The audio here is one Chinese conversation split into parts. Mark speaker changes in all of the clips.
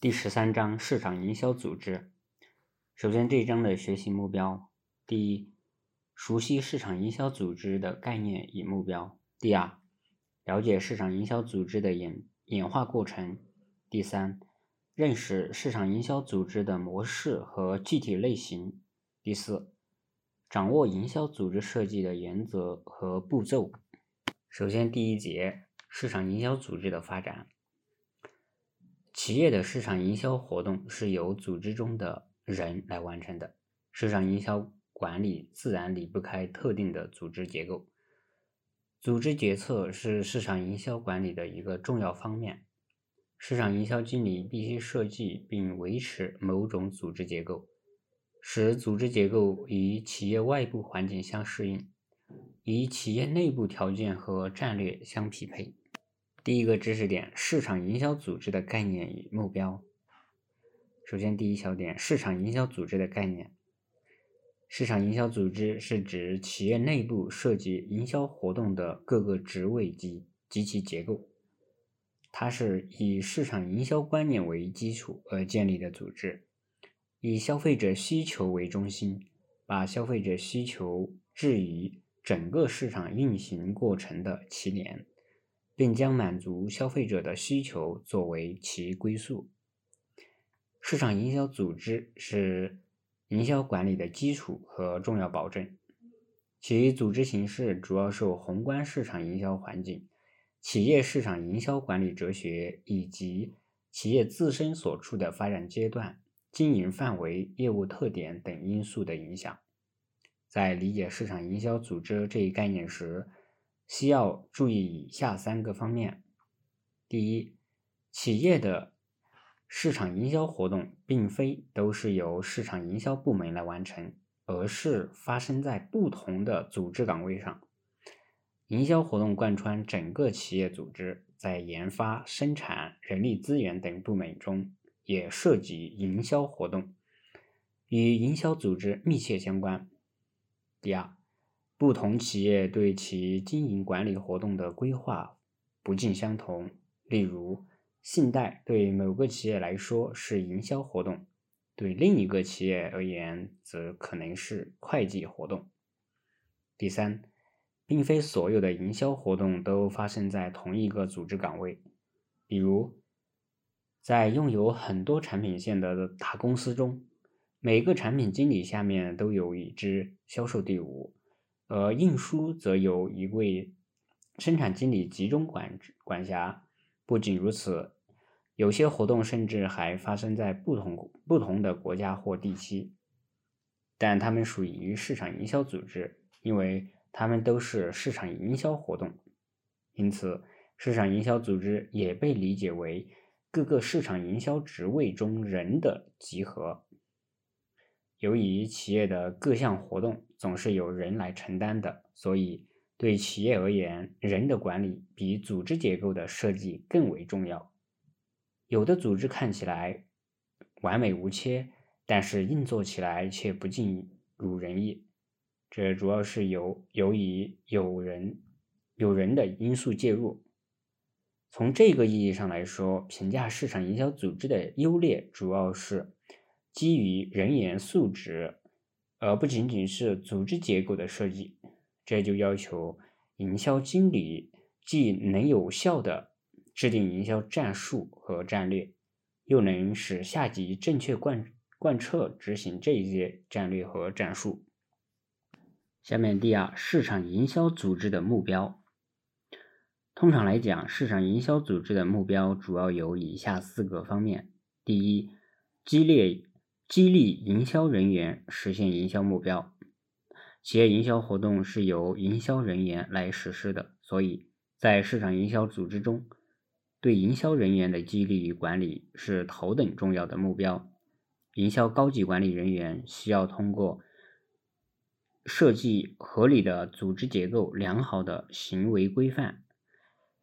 Speaker 1: 第十三章市场营销组织。首先，这一章的学习目标：第一，熟悉市场营销组织的概念与目标；第二，了解市场营销组织的演演化过程；第三，认识市场营销组织的模式和具体类型；第四，掌握营销组织设计的原则和步骤。首先，第一节市场营销组织的发展。企业的市场营销活动是由组织中的人来完成的。市场营销管理自然离不开特定的组织结构。组织决策是市场营销管理的一个重要方面。市场营销经理必须设计并维持某种组织结构，使组织结构与企业外部环境相适应，与企业内部条件和战略相匹配。第一个知识点：市场营销组织的概念与目标。首先，第一小点：市场营销组织的概念。市场营销组织是指企业内部涉及营销活动的各个职位及及其结构。它是以市场营销观念为基础而建立的组织，以消费者需求为中心，把消费者需求置于整个市场运行过程的起点。并将满足消费者的需求作为其归宿。市场营销组织是营销管理的基础和重要保证。其组织形式主要受宏观市场营销环境、企业市场营销管理哲学以及企业自身所处的发展阶段、经营范围、业务特点等因素的影响。在理解市场营销组织这一概念时，需要注意以下三个方面：第一，企业的市场营销活动并非都是由市场营销部门来完成，而是发生在不同的组织岗位上。营销活动贯穿整个企业组织，在研发、生产、人力资源等部门中也涉及营销活动，与营销组织密切相关。第二。不同企业对其经营管理活动的规划不尽相同。例如，信贷对某个企业来说是营销活动，对另一个企业而言则可能是会计活动。第三，并非所有的营销活动都发生在同一个组织岗位。比如，在拥有很多产品线的大公司中，每个产品经理下面都有一支销售队伍。而运输则由一位生产经理集中管管辖。不仅如此，有些活动甚至还发生在不同不同的国家或地区，但它们属于市场营销组织，因为它们都是市场营销活动。因此，市场营销组织也被理解为各个市场营销职位中人的集合。由于企业的各项活动总是由人来承担的，所以对企业而言，人的管理比组织结构的设计更为重要。有的组织看起来完美无缺，但是运作起来却不尽如人意，这主要是由由于有人有人的因素介入。从这个意义上来说，评价市场营销组织的优劣，主要是。基于人员素质，而不仅仅是组织结构的设计，这就要求营销经理既能有效的制定营销战术和战略，又能使下级正确贯贯彻执行这些战略和战术。下面第二，市场营销组织的目标。通常来讲，市场营销组织的目标主要有以下四个方面：第一，激烈。激励营销人员实现营销目标。企业营销活动是由营销人员来实施的，所以在市场营销组织中，对营销人员的激励与管理是头等重要的目标。营销高级管理人员需要通过设计合理的组织结构、良好的行为规范，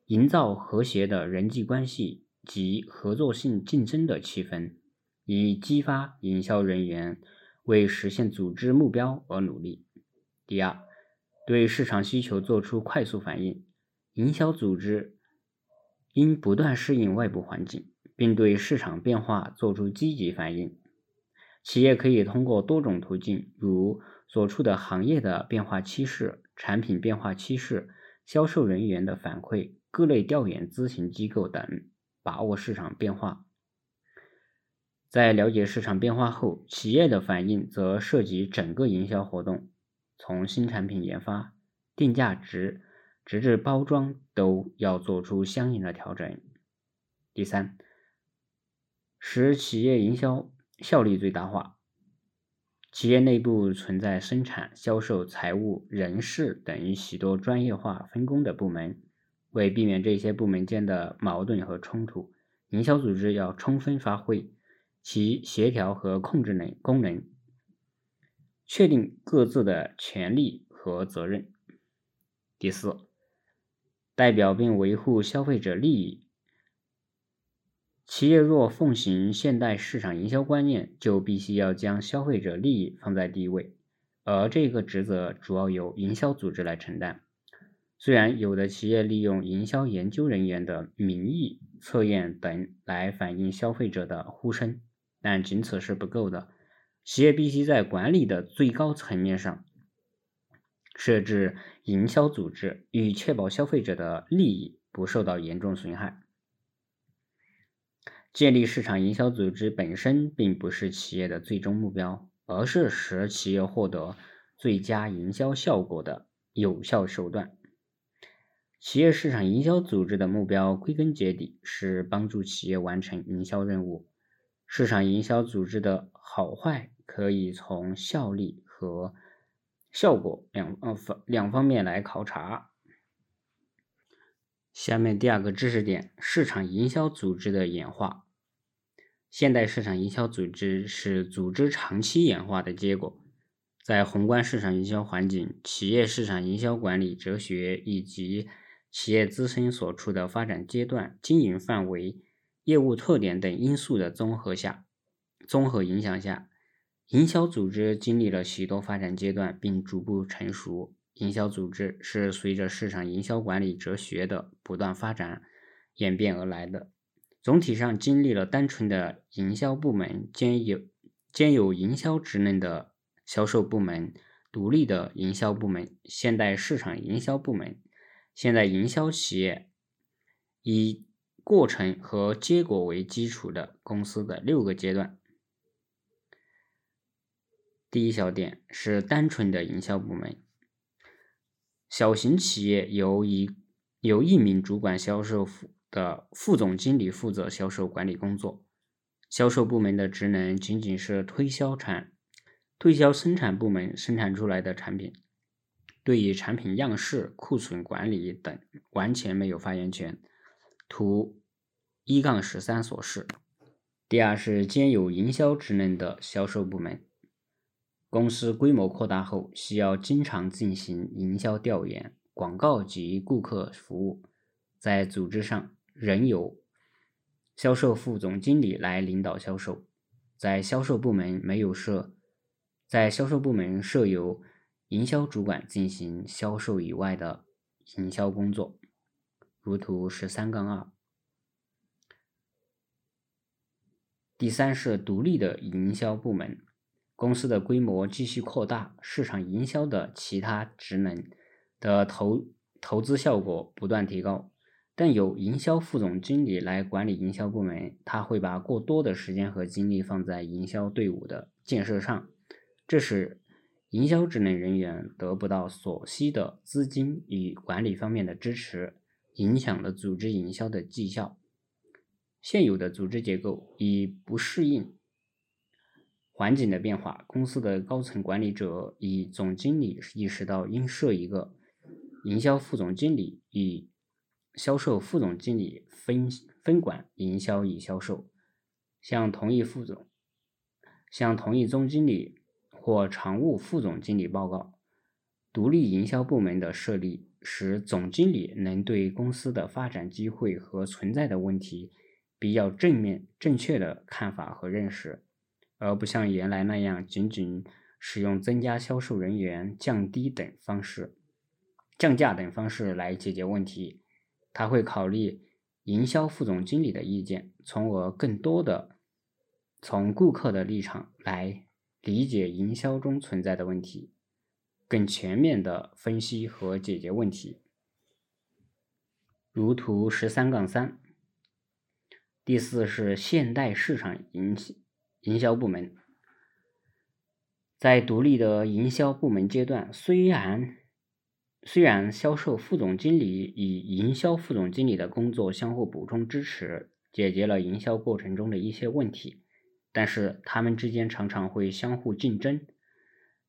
Speaker 1: 营造和谐的人际关系及合作性竞争的气氛。以激发营销人员为实现组织目标而努力。第二，对市场需求做出快速反应。营销组织应不断适应外部环境，并对市场变化做出积极反应。企业可以通过多种途径，如所处的行业的变化趋势、产品变化趋势、销售人员的反馈、各类调研咨询机构等，把握市场变化。在了解市场变化后，企业的反应则涉及整个营销活动，从新产品研发、定价值，直至包装，都要做出相应的调整。第三，使企业营销效率最大化。企业内部存在生产、销售、财务、人事等许多专业化分工的部门，为避免这些部门间的矛盾和冲突，营销组织要充分发挥其协调和控制能功能，确定各自的权利和责任。第四，代表并维护消费者利益。企业若奉行现代市场营销观念，就必须要将消费者利益放在第一位，而这个职责主要由营销组织来承担。虽然有的企业利用营销研究人员的名义测验等来反映消费者的呼声，但仅此是不够的。企业必须在管理的最高层面上设置营销组织，以确保消费者的利益不受到严重损害。建立市场营销组织本身并不是企业的最终目标，而是使企业获得最佳营销效果的有效手段。企业市场营销组织的目标归根结底是帮助企业完成营销任务。市场营销组织的好坏可以从效力和效果两呃方两方面来考察。下面第二个知识点：市场营销组织的演化。现代市场营销组织是组织长期演化的结果。在宏观市场营销环境、企业市场营销管理哲学以及企业自身所处的发展阶段、经营范围、业务特点等因素的综合下、综合影响下，营销组织经历了许多发展阶段，并逐步成熟。营销组织是随着市场营销管理哲学的不断发展演变而来的。总体上经历了单纯的营销部门兼有兼有营销职能的销售部门、独立的营销部门、现代市场营销部门、现代营销企业，以过程和结果为基础的公司的六个阶段。第一小点是单纯的营销部门，小型企业由一由一名主管销售副。的副总经理负责销售管理工作，销售部门的职能仅仅是推销产、推销生产部门生产出来的产品，对于产品样式、库存管理等完全没有发言权。图一杠十三所示。第二是兼有营销职能的销售部门，公司规模扩大后，需要经常进行营销调研、广告及顾客服务，在组织上。仍有销售副总经理来领导销售，在销售部门没有设，在销售部门设有营销主管进行销售以外的营销工作。如图十三杠二。第三是独立的营销部门，公司的规模继续扩大，市场营销的其他职能的投投资效果不断提高。但有营销副总经理来管理营销部门，他会把过多的时间和精力放在营销队伍的建设上，这使营销职能人员得不到所需的资金与管理方面的支持，影响了组织营销的绩效。现有的组织结构已不适应环境的变化，公司的高层管理者与总经理意识到应设一个营销副总经理与。销售副总经理分分管营销与销售，向同一副总向同一总经理或常务副总经理报告。独立营销部门的设立，使总经理能对公司的发展机会和存在的问题比较正面、正确的看法和认识，而不像原来那样仅仅使用增加销售人员、降低等方式、降价等方式来解决问题。他会考虑营销副总经理的意见，从而更多的从顾客的立场来理解营销中存在的问题，更全面的分析和解决问题。如图十三杠三。第四是现代市场营营销部门，在独立的营销部门阶段，虽然虽然销售副总经理与营销副总经理的工作相互补充支持，解决了营销过程中的一些问题，但是他们之间常常会相互竞争，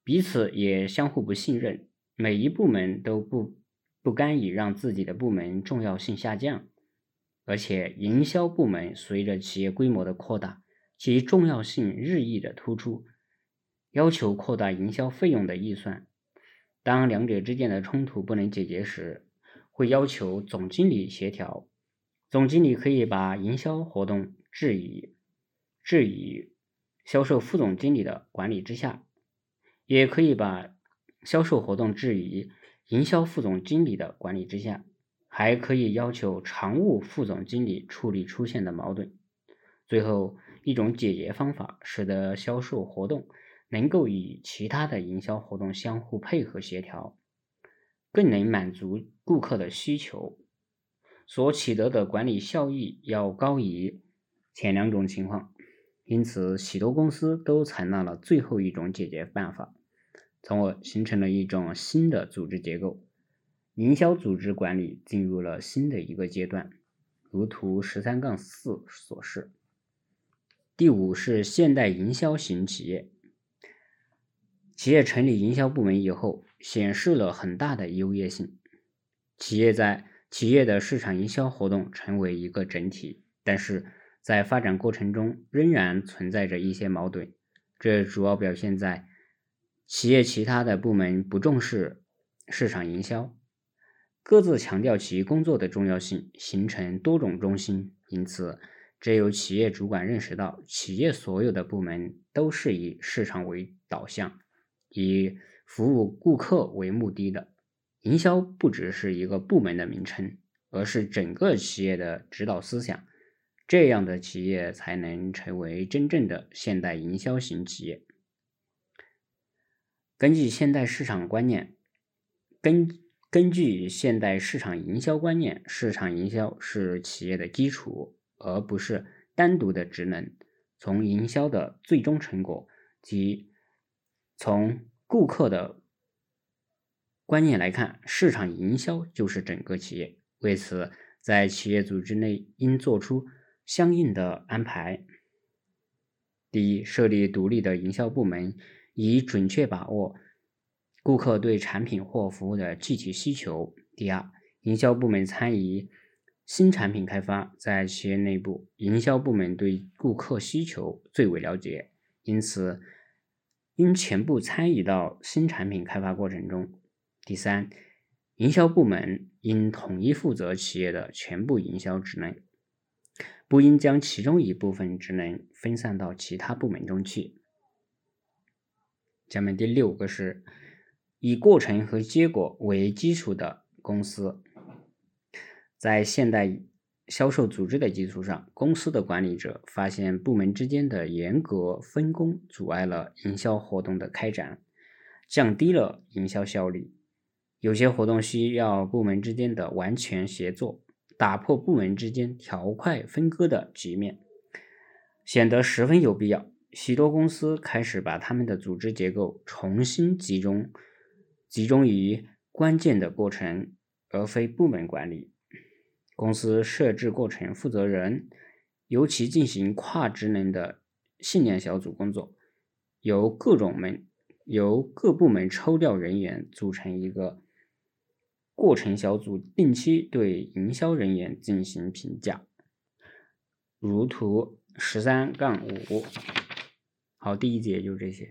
Speaker 1: 彼此也相互不信任，每一部门都不不甘以让自己的部门重要性下降。而且，营销部门随着企业规模的扩大，其重要性日益的突出，要求扩大营销费用的预算。当两者之间的冲突不能解决时，会要求总经理协调。总经理可以把营销活动置于置于销售副总经理的管理之下，也可以把销售活动置于营销副总经理的管理之下。还可以要求常务副总经理处理出现的矛盾。最后一种解决方法，使得销售活动能够与其他的营销活动相互配合协调，更能满足顾客的需求，所取得的管理效益要高于前两种情况。因此，许多公司都采纳了最后一种解决办法，从而形成了一种新的组织结构。营销组织管理进入了新的一个阶段，如图十三杠四所示。第五是现代营销型企业。企业成立营销部门以后，显示了很大的优越性。企业在企业的市场营销活动成为一个整体，但是在发展过程中仍然存在着一些矛盾。这主要表现在企业其他的部门不重视市场营销。各自强调其工作的重要性，形成多种中心。因此，只有企业主管认识到，企业所有的部门都是以市场为导向，以服务顾客为目的的。营销不只是一个部门的名称，而是整个企业的指导思想。这样的企业才能成为真正的现代营销型企业。根据现代市场观念，根。根据现代市场营销观念，市场营销是企业的基础，而不是单独的职能。从营销的最终成果及从顾客的观念来看，市场营销就是整个企业。为此，在企业组织内应做出相应的安排。第一，设立独立的营销部门，以准确把握。顾客对产品或服务的具体需求。第二，营销部门参与新产品开发，在企业内部，营销部门对顾客需求最为了解，因此应全部参与到新产品开发过程中。第三，营销部门应统一负责企业的全部营销职能，不应将其中一部分职能分散到其他部门中去。下面第六个是。以过程和结果为基础的公司，在现代销售组织的基础上，公司的管理者发现部门之间的严格分工阻碍了营销活动的开展，降低了营销效率。有些活动需要部门之间的完全协作，打破部门之间条块分割的局面，显得十分有必要。许多公司开始把他们的组织结构重新集中。集中于关键的过程，而非部门管理。公司设置过程负责人，由其进行跨职能的信念小组工作，由各种门由各部门抽调人员组成一个过程小组，定期对营销人员进行评价。如图十三杠五。好，第一节就是这些。